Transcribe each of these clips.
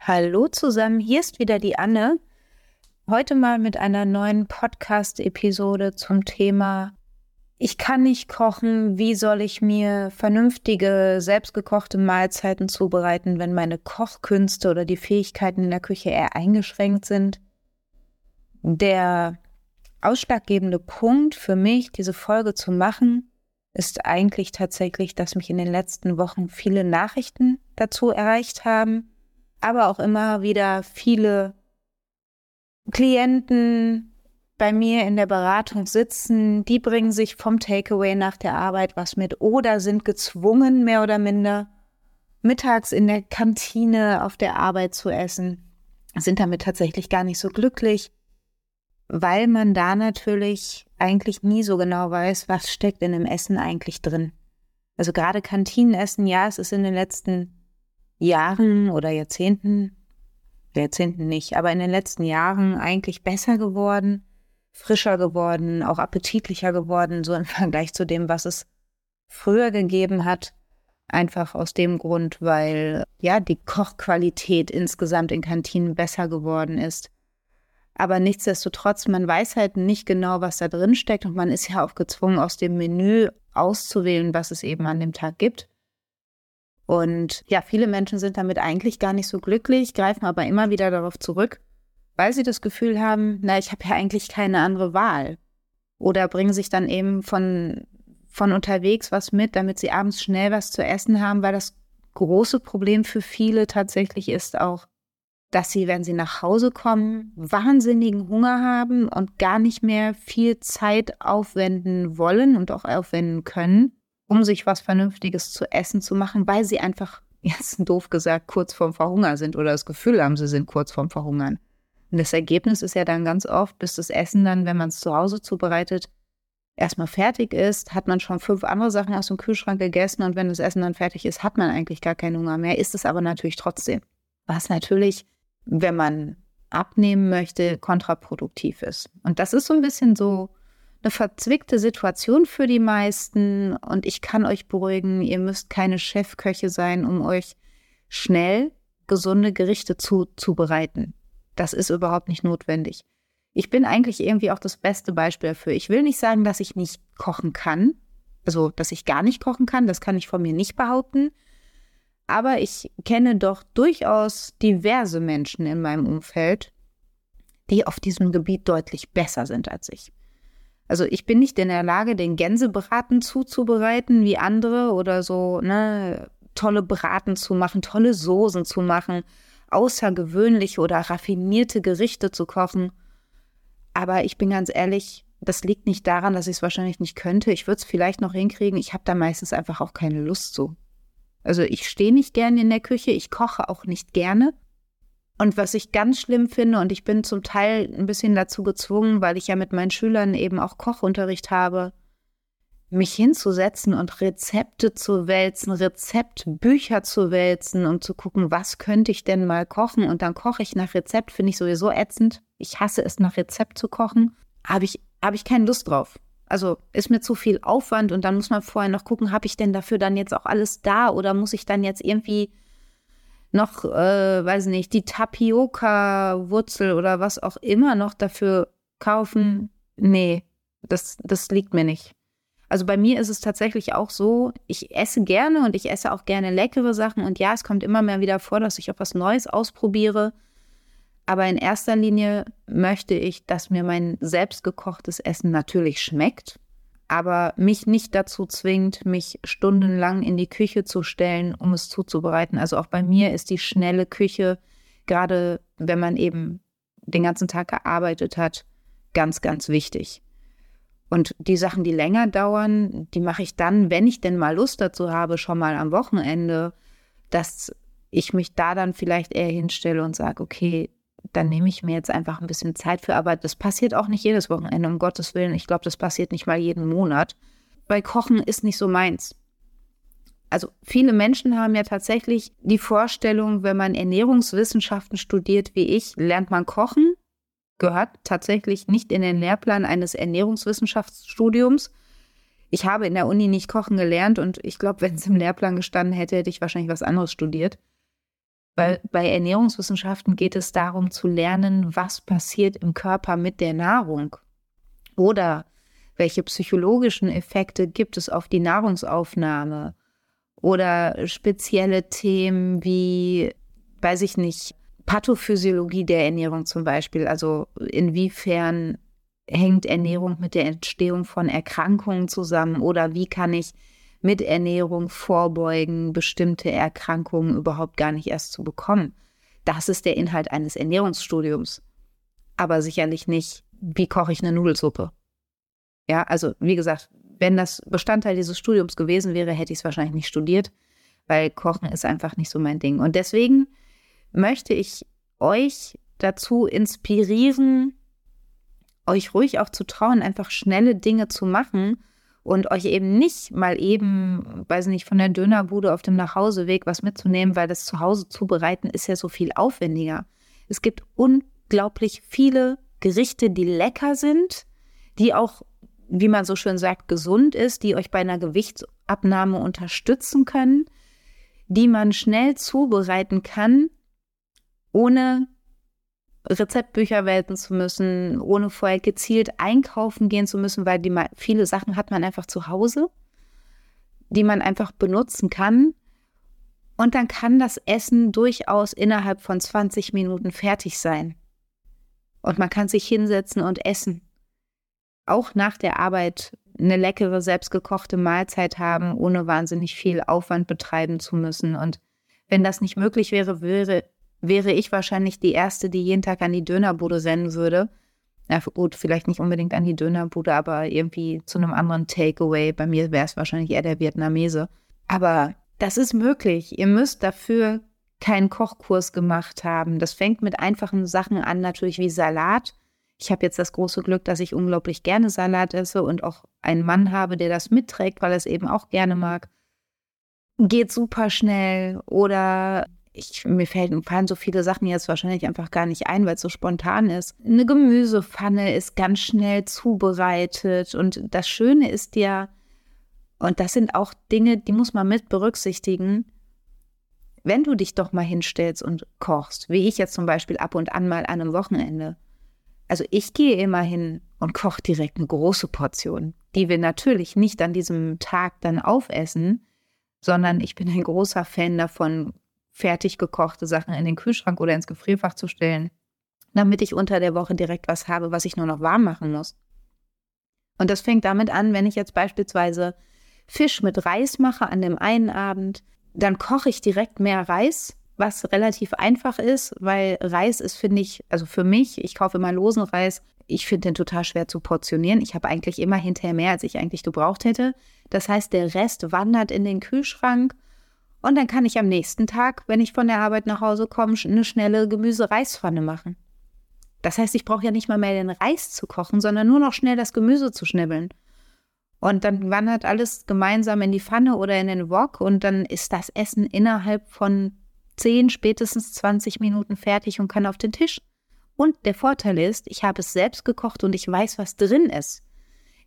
Hallo zusammen, hier ist wieder die Anne. Heute mal mit einer neuen Podcast-Episode zum Thema Ich kann nicht kochen, wie soll ich mir vernünftige, selbstgekochte Mahlzeiten zubereiten, wenn meine Kochkünste oder die Fähigkeiten in der Küche eher eingeschränkt sind. Der ausschlaggebende Punkt für mich, diese Folge zu machen, ist eigentlich tatsächlich, dass mich in den letzten Wochen viele Nachrichten dazu erreicht haben aber auch immer wieder viele Klienten bei mir in der Beratung sitzen, die bringen sich vom Takeaway nach der Arbeit was mit oder sind gezwungen, mehr oder minder, mittags in der Kantine auf der Arbeit zu essen, sind damit tatsächlich gar nicht so glücklich, weil man da natürlich eigentlich nie so genau weiß, was steckt in dem Essen eigentlich drin. Also gerade Kantinenessen, ja, es ist in den letzten Jahren oder Jahrzehnten, Jahrzehnten nicht, aber in den letzten Jahren eigentlich besser geworden, frischer geworden, auch appetitlicher geworden, so im Vergleich zu dem, was es früher gegeben hat. Einfach aus dem Grund, weil ja die Kochqualität insgesamt in Kantinen besser geworden ist. Aber nichtsdestotrotz, man weiß halt nicht genau, was da drin steckt und man ist ja auch gezwungen, aus dem Menü auszuwählen, was es eben an dem Tag gibt. Und ja, viele Menschen sind damit eigentlich gar nicht so glücklich, greifen aber immer wieder darauf zurück, weil sie das Gefühl haben, na, ich habe ja eigentlich keine andere Wahl. Oder bringen sich dann eben von, von unterwegs was mit, damit sie abends schnell was zu essen haben, weil das große Problem für viele tatsächlich ist auch, dass sie, wenn sie nach Hause kommen, wahnsinnigen Hunger haben und gar nicht mehr viel Zeit aufwenden wollen und auch aufwenden können um sich was Vernünftiges zu essen zu machen, weil sie einfach, jetzt doof gesagt, kurz vorm Verhungern sind oder das Gefühl haben, sie sind kurz vorm Verhungern. Und das Ergebnis ist ja dann ganz oft, bis das Essen dann, wenn man es zu Hause zubereitet, erstmal fertig ist, hat man schon fünf andere Sachen aus dem Kühlschrank gegessen und wenn das Essen dann fertig ist, hat man eigentlich gar keinen Hunger mehr, ist es aber natürlich trotzdem. Was natürlich, wenn man abnehmen möchte, kontraproduktiv ist. Und das ist so ein bisschen so eine verzwickte Situation für die meisten und ich kann euch beruhigen, ihr müsst keine Chefköche sein, um euch schnell gesunde Gerichte zuzubereiten. Das ist überhaupt nicht notwendig. Ich bin eigentlich irgendwie auch das beste Beispiel dafür. Ich will nicht sagen, dass ich nicht kochen kann, also dass ich gar nicht kochen kann, das kann ich von mir nicht behaupten. Aber ich kenne doch durchaus diverse Menschen in meinem Umfeld, die auf diesem Gebiet deutlich besser sind als ich. Also ich bin nicht in der Lage, den Gänsebraten zuzubereiten wie andere oder so, ne, tolle Braten zu machen, tolle Soßen zu machen, außergewöhnliche oder raffinierte Gerichte zu kochen. Aber ich bin ganz ehrlich, das liegt nicht daran, dass ich es wahrscheinlich nicht könnte. Ich würde es vielleicht noch hinkriegen. Ich habe da meistens einfach auch keine Lust zu. Also ich stehe nicht gerne in der Küche, ich koche auch nicht gerne. Und was ich ganz schlimm finde, und ich bin zum Teil ein bisschen dazu gezwungen, weil ich ja mit meinen Schülern eben auch Kochunterricht habe, mich hinzusetzen und Rezepte zu wälzen, Rezeptbücher zu wälzen, um zu gucken, was könnte ich denn mal kochen. Und dann koche ich nach Rezept, finde ich sowieso ätzend. Ich hasse es, nach Rezept zu kochen. Habe ich, hab ich keine Lust drauf. Also ist mir zu viel Aufwand und dann muss man vorher noch gucken, habe ich denn dafür dann jetzt auch alles da oder muss ich dann jetzt irgendwie noch, äh, weiß nicht, die Tapioca-Wurzel oder was auch immer noch dafür kaufen. Mhm. Nee, das, das liegt mir nicht. Also bei mir ist es tatsächlich auch so, ich esse gerne und ich esse auch gerne leckere Sachen. Und ja, es kommt immer mehr wieder vor, dass ich auch was Neues ausprobiere. Aber in erster Linie möchte ich, dass mir mein selbstgekochtes Essen natürlich schmeckt aber mich nicht dazu zwingt, mich stundenlang in die Küche zu stellen, um es zuzubereiten. Also auch bei mir ist die schnelle Küche, gerade wenn man eben den ganzen Tag gearbeitet hat, ganz, ganz wichtig. Und die Sachen, die länger dauern, die mache ich dann, wenn ich denn mal Lust dazu habe, schon mal am Wochenende, dass ich mich da dann vielleicht eher hinstelle und sage, okay, dann nehme ich mir jetzt einfach ein bisschen Zeit für. Aber das passiert auch nicht jedes Wochenende, um Gottes Willen. Ich glaube, das passiert nicht mal jeden Monat. Weil Kochen ist nicht so meins. Also viele Menschen haben ja tatsächlich die Vorstellung, wenn man Ernährungswissenschaften studiert wie ich, lernt man kochen. Gehört tatsächlich nicht in den Lehrplan eines Ernährungswissenschaftsstudiums. Ich habe in der Uni nicht kochen gelernt und ich glaube, wenn es im Lehrplan gestanden hätte, hätte ich wahrscheinlich was anderes studiert. Weil bei Ernährungswissenschaften geht es darum zu lernen, was passiert im Körper mit der Nahrung. Oder welche psychologischen Effekte gibt es auf die Nahrungsaufnahme? Oder spezielle Themen wie, weiß ich nicht, Pathophysiologie der Ernährung zum Beispiel. Also inwiefern hängt Ernährung mit der Entstehung von Erkrankungen zusammen? Oder wie kann ich mit Ernährung vorbeugen, bestimmte Erkrankungen überhaupt gar nicht erst zu bekommen. Das ist der Inhalt eines Ernährungsstudiums. Aber sicherlich nicht, wie koche ich eine Nudelsuppe. Ja, also wie gesagt, wenn das Bestandteil dieses Studiums gewesen wäre, hätte ich es wahrscheinlich nicht studiert, weil Kochen ist einfach nicht so mein Ding. Und deswegen möchte ich euch dazu inspirieren, euch ruhig auch zu trauen, einfach schnelle Dinge zu machen und euch eben nicht mal eben, weiß nicht, von der Dönerbude auf dem Nachhauseweg was mitzunehmen, weil das zu Hause zubereiten ist ja so viel aufwendiger. Es gibt unglaublich viele Gerichte, die lecker sind, die auch, wie man so schön sagt, gesund ist, die euch bei einer Gewichtsabnahme unterstützen können, die man schnell zubereiten kann, ohne Rezeptbücher wälzen zu müssen, ohne vorher gezielt einkaufen gehen zu müssen, weil die, viele Sachen hat man einfach zu Hause, die man einfach benutzen kann. Und dann kann das Essen durchaus innerhalb von 20 Minuten fertig sein. Und man kann sich hinsetzen und essen. Auch nach der Arbeit eine leckere, selbstgekochte Mahlzeit haben, ohne wahnsinnig viel Aufwand betreiben zu müssen. Und wenn das nicht möglich wäre, wäre wäre ich wahrscheinlich die Erste, die jeden Tag an die Dönerbude rennen würde. Ja, gut, vielleicht nicht unbedingt an die Dönerbude, aber irgendwie zu einem anderen Takeaway. Bei mir wäre es wahrscheinlich eher der Vietnamese. Aber das ist möglich. Ihr müsst dafür keinen Kochkurs gemacht haben. Das fängt mit einfachen Sachen an, natürlich wie Salat. Ich habe jetzt das große Glück, dass ich unglaublich gerne Salat esse und auch einen Mann habe, der das mitträgt, weil er es eben auch gerne mag. Geht super schnell. Oder ich, mir fällen, fallen so viele Sachen jetzt wahrscheinlich einfach gar nicht ein, weil es so spontan ist. Eine Gemüsepfanne ist ganz schnell zubereitet und das Schöne ist ja, und das sind auch Dinge, die muss man mit berücksichtigen, wenn du dich doch mal hinstellst und kochst, wie ich jetzt zum Beispiel ab und an mal an einem Wochenende. Also ich gehe immer hin und koche direkt eine große Portion, die wir natürlich nicht an diesem Tag dann aufessen, sondern ich bin ein großer Fan davon, fertig gekochte Sachen in den Kühlschrank oder ins Gefrierfach zu stellen, damit ich unter der Woche direkt was habe, was ich nur noch warm machen muss. Und das fängt damit an, wenn ich jetzt beispielsweise Fisch mit Reis mache an dem einen Abend, dann koche ich direkt mehr Reis, was relativ einfach ist, weil Reis ist, finde ich, also für mich, ich kaufe immer losen Reis, ich finde den total schwer zu portionieren. Ich habe eigentlich immer hinterher mehr, als ich eigentlich gebraucht hätte. Das heißt, der Rest wandert in den Kühlschrank und dann kann ich am nächsten Tag, wenn ich von der Arbeit nach Hause komme, eine schnelle Gemüse-Reispfanne machen. Das heißt, ich brauche ja nicht mal mehr den Reis zu kochen, sondern nur noch schnell das Gemüse zu schnibbeln. Und dann wandert alles gemeinsam in die Pfanne oder in den Wok und dann ist das Essen innerhalb von 10, spätestens 20 Minuten fertig und kann auf den Tisch. Und der Vorteil ist, ich habe es selbst gekocht und ich weiß, was drin ist.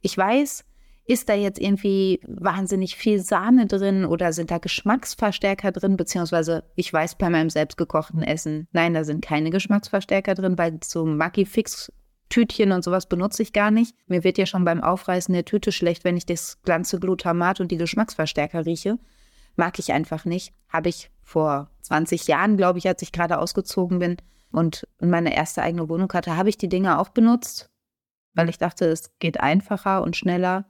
Ich weiß, ist da jetzt irgendwie wahnsinnig viel Sahne drin oder sind da Geschmacksverstärker drin? Beziehungsweise ich weiß bei meinem selbstgekochten Essen, nein, da sind keine Geschmacksverstärker drin, weil so Maggi-Fix Tütchen und sowas benutze ich gar nicht. Mir wird ja schon beim Aufreißen der Tüte schlecht, wenn ich das ganze Glutamat und die Geschmacksverstärker rieche. Mag ich einfach nicht. Habe ich vor 20 Jahren, glaube ich, als ich gerade ausgezogen bin und meine erste eigene Wohnung hatte, habe ich die Dinge auch benutzt, weil ich dachte, es geht einfacher und schneller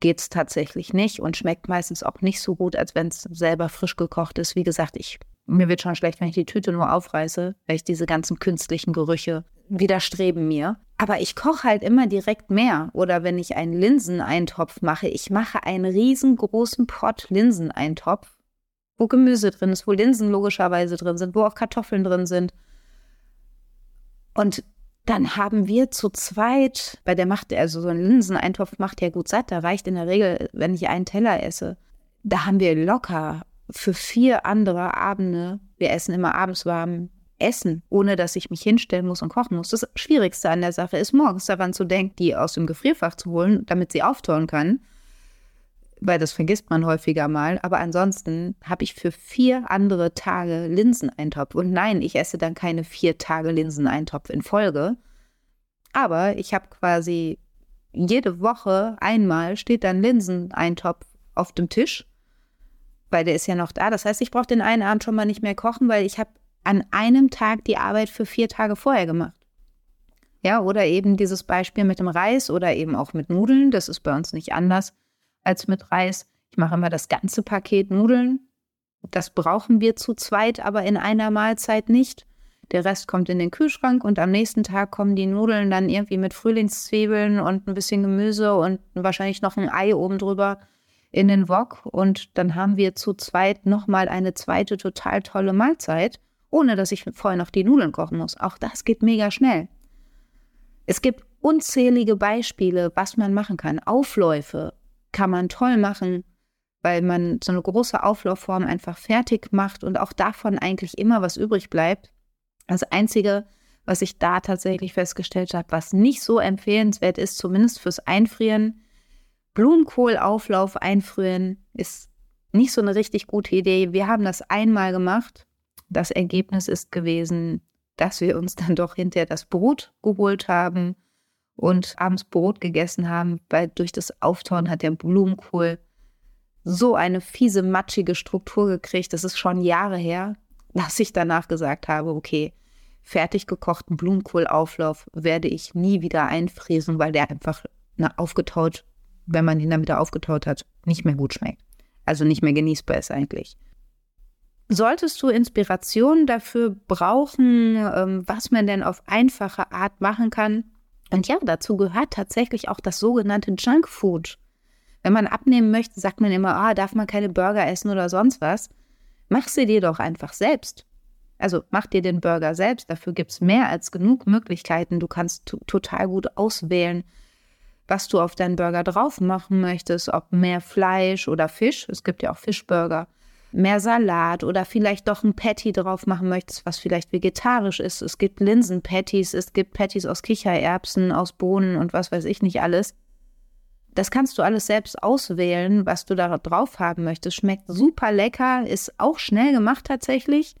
geht es tatsächlich nicht und schmeckt meistens auch nicht so gut, als wenn es selber frisch gekocht ist. Wie gesagt, ich, mir wird schon schlecht, wenn ich die Tüte nur aufreiße, weil ich diese ganzen künstlichen Gerüche widerstreben mir. Aber ich koche halt immer direkt mehr. Oder wenn ich einen Linseneintopf mache, ich mache einen riesengroßen Pott Linseneintopf, wo Gemüse drin ist, wo Linsen logischerweise drin sind, wo auch Kartoffeln drin sind. Und dann haben wir zu zweit, bei der macht, also so ein Linseneintopf macht ja gut satt, da reicht in der Regel, wenn ich einen Teller esse, da haben wir locker für vier andere Abende, wir essen immer abends warm, essen, ohne dass ich mich hinstellen muss und kochen muss. Das Schwierigste an der Sache ist, morgens daran zu denken, die aus dem Gefrierfach zu holen, damit sie auftauen kann. Weil das vergisst man häufiger mal. Aber ansonsten habe ich für vier andere Tage Linseneintopf. Und nein, ich esse dann keine vier Tage Linseneintopf in Folge. Aber ich habe quasi jede Woche einmal steht dann Linseneintopf auf dem Tisch, weil der ist ja noch da. Das heißt, ich brauche den einen Abend schon mal nicht mehr kochen, weil ich habe an einem Tag die Arbeit für vier Tage vorher gemacht. Ja, oder eben dieses Beispiel mit dem Reis oder eben auch mit Nudeln. Das ist bei uns nicht anders als mit Reis. Ich mache immer das ganze Paket Nudeln. Das brauchen wir zu zweit, aber in einer Mahlzeit nicht. Der Rest kommt in den Kühlschrank und am nächsten Tag kommen die Nudeln dann irgendwie mit Frühlingszwiebeln und ein bisschen Gemüse und wahrscheinlich noch ein Ei oben drüber in den Wok. Und dann haben wir zu zweit nochmal eine zweite total tolle Mahlzeit, ohne dass ich vorher noch die Nudeln kochen muss. Auch das geht mega schnell. Es gibt unzählige Beispiele, was man machen kann. Aufläufe kann man toll machen, weil man so eine große Auflaufform einfach fertig macht und auch davon eigentlich immer was übrig bleibt. Das Einzige, was ich da tatsächlich festgestellt habe, was nicht so empfehlenswert ist, zumindest fürs Einfrieren, Blumenkohlauflauf einfrieren, ist nicht so eine richtig gute Idee. Wir haben das einmal gemacht. Das Ergebnis ist gewesen, dass wir uns dann doch hinterher das Brot geholt haben und abends Brot gegessen haben, weil durch das Auftauen hat der Blumenkohl so eine fiese, matschige Struktur gekriegt. Das ist schon Jahre her dass ich danach gesagt habe, okay, fertig gekochten Blumenkohlauflauf werde ich nie wieder einfrieren, weil der einfach na, aufgetaut, wenn man ihn damit aufgetaut hat, nicht mehr gut schmeckt. Also nicht mehr genießbar ist eigentlich. Solltest du Inspiration dafür brauchen, ähm, was man denn auf einfache Art machen kann? Und ja, dazu gehört tatsächlich auch das sogenannte Junkfood. Wenn man abnehmen möchte, sagt man immer, ah, darf man keine Burger essen oder sonst was. Mach sie dir doch einfach selbst. Also mach dir den Burger selbst. Dafür gibt es mehr als genug Möglichkeiten. Du kannst total gut auswählen, was du auf deinen Burger drauf machen möchtest. Ob mehr Fleisch oder Fisch. Es gibt ja auch Fischburger. Mehr Salat oder vielleicht doch ein Patty drauf machen möchtest, was vielleicht vegetarisch ist. Es gibt Linsenpatties, es gibt Patties aus Kichererbsen, aus Bohnen und was weiß ich nicht alles. Das kannst du alles selbst auswählen, was du da drauf haben möchtest. Schmeckt super lecker, ist auch schnell gemacht tatsächlich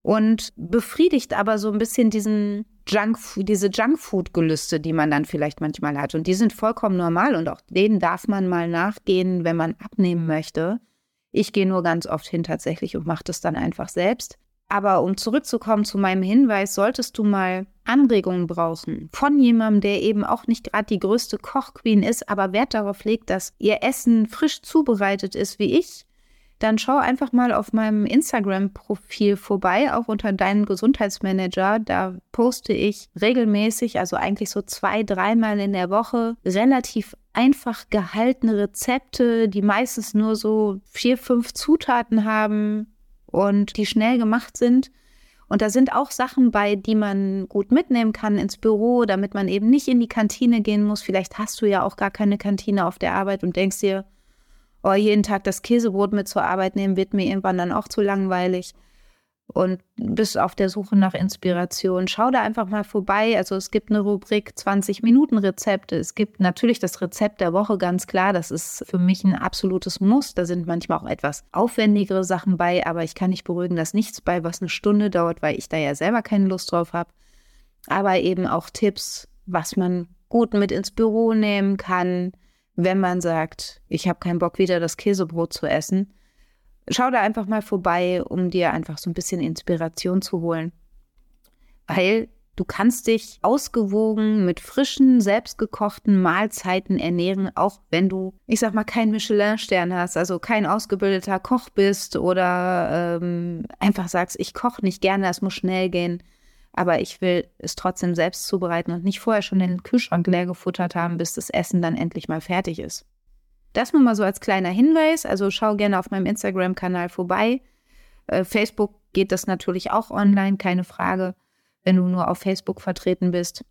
und befriedigt aber so ein bisschen diesen Junk, diese Junkfood-Gelüste, die man dann vielleicht manchmal hat. Und die sind vollkommen normal und auch denen darf man mal nachgehen, wenn man abnehmen möchte. Ich gehe nur ganz oft hin tatsächlich und mache das dann einfach selbst. Aber um zurückzukommen zu meinem Hinweis, solltest du mal Anregungen brauchen von jemandem, der eben auch nicht gerade die größte Kochqueen ist, aber Wert darauf legt, dass ihr Essen frisch zubereitet ist wie ich, dann schau einfach mal auf meinem Instagram-Profil vorbei, auch unter deinen Gesundheitsmanager. Da poste ich regelmäßig, also eigentlich so zwei, dreimal in der Woche, relativ einfach gehaltene Rezepte, die meistens nur so vier, fünf Zutaten haben, und die schnell gemacht sind. Und da sind auch Sachen bei, die man gut mitnehmen kann ins Büro, damit man eben nicht in die Kantine gehen muss. Vielleicht hast du ja auch gar keine Kantine auf der Arbeit und denkst dir, oh, jeden Tag das Käsebrot mit zur Arbeit nehmen, wird mir irgendwann dann auch zu langweilig und bist auf der Suche nach Inspiration, schau da einfach mal vorbei. Also es gibt eine Rubrik 20 Minuten Rezepte. Es gibt natürlich das Rezept der Woche, ganz klar. Das ist für mich ein absolutes Muss. Da sind manchmal auch etwas aufwendigere Sachen bei, aber ich kann nicht beruhigen, dass nichts bei, was eine Stunde dauert, weil ich da ja selber keine Lust drauf habe. Aber eben auch Tipps, was man gut mit ins Büro nehmen kann, wenn man sagt, ich habe keinen Bock wieder das Käsebrot zu essen schau da einfach mal vorbei, um dir einfach so ein bisschen Inspiration zu holen. Weil du kannst dich ausgewogen mit frischen, selbstgekochten Mahlzeiten ernähren, auch wenn du, ich sag mal, keinen Michelin-Stern hast, also kein ausgebildeter Koch bist oder ähm, einfach sagst, ich koche nicht gerne, es muss schnell gehen. Aber ich will es trotzdem selbst zubereiten und nicht vorher schon den Kühlschrank leer gefuttert haben, bis das Essen dann endlich mal fertig ist. Das nur mal so als kleiner Hinweis. Also schau gerne auf meinem Instagram-Kanal vorbei. Äh, Facebook geht das natürlich auch online, keine Frage, wenn du nur auf Facebook vertreten bist.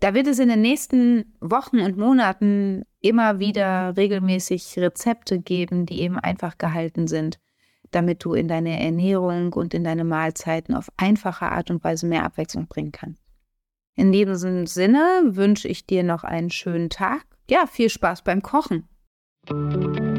Da wird es in den nächsten Wochen und Monaten immer wieder regelmäßig Rezepte geben, die eben einfach gehalten sind, damit du in deine Ernährung und in deine Mahlzeiten auf einfache Art und Weise mehr Abwechslung bringen kannst. In diesem Sinne wünsche ich dir noch einen schönen Tag. Ja, viel Spaß beim Kochen. Thank you.